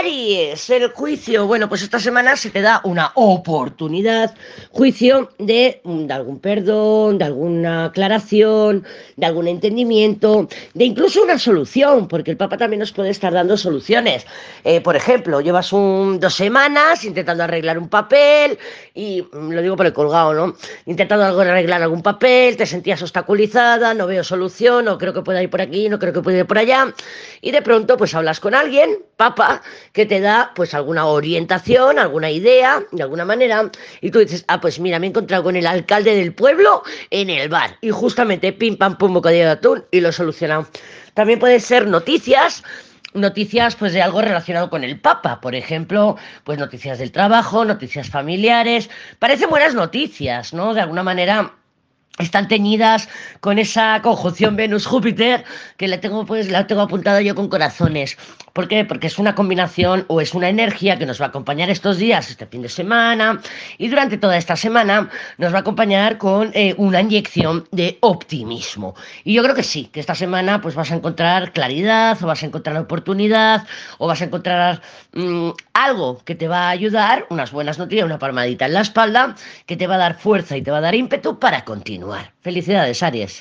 Aries, el juicio. Bueno, pues esta semana se te da una oportunidad, juicio de, mm, de, algún perdón, de alguna aclaración, de algún entendimiento, de incluso una solución, porque el Papa también nos puede estar dando soluciones. Eh, por ejemplo, llevas un, dos semanas intentando arreglar un papel, y mm, lo digo por el colgado, ¿no? Intentando arreglar algún papel, te sentías obstaculizada, no veo solución, no creo que pueda ir por aquí, no creo que pueda ir por allá, y de pronto pues hablas con alguien, Papa, que te da pues alguna orientación, alguna idea, de alguna manera, y tú dices, ah, pues mira, me he encontrado con el alcalde del pueblo en el bar, y justamente pim pam pum bocadillo de atún y lo he. También pueden ser noticias, noticias pues de algo relacionado con el Papa, por ejemplo, pues noticias del trabajo, noticias familiares, parecen buenas noticias, ¿no? De alguna manera están teñidas con esa conjunción Venus-Júpiter que la tengo, pues, la tengo apuntada yo con corazones. ¿Por qué? Porque es una combinación o es una energía que nos va a acompañar estos días, este fin de semana y durante toda esta semana nos va a acompañar con eh, una inyección de optimismo. Y yo creo que sí, que esta semana pues vas a encontrar claridad o vas a encontrar oportunidad o vas a encontrar mmm, algo que te va a ayudar, unas buenas noticias, una palmadita en la espalda, que te va a dar fuerza y te va a dar ímpetu para continuar. Felicidades, Aries.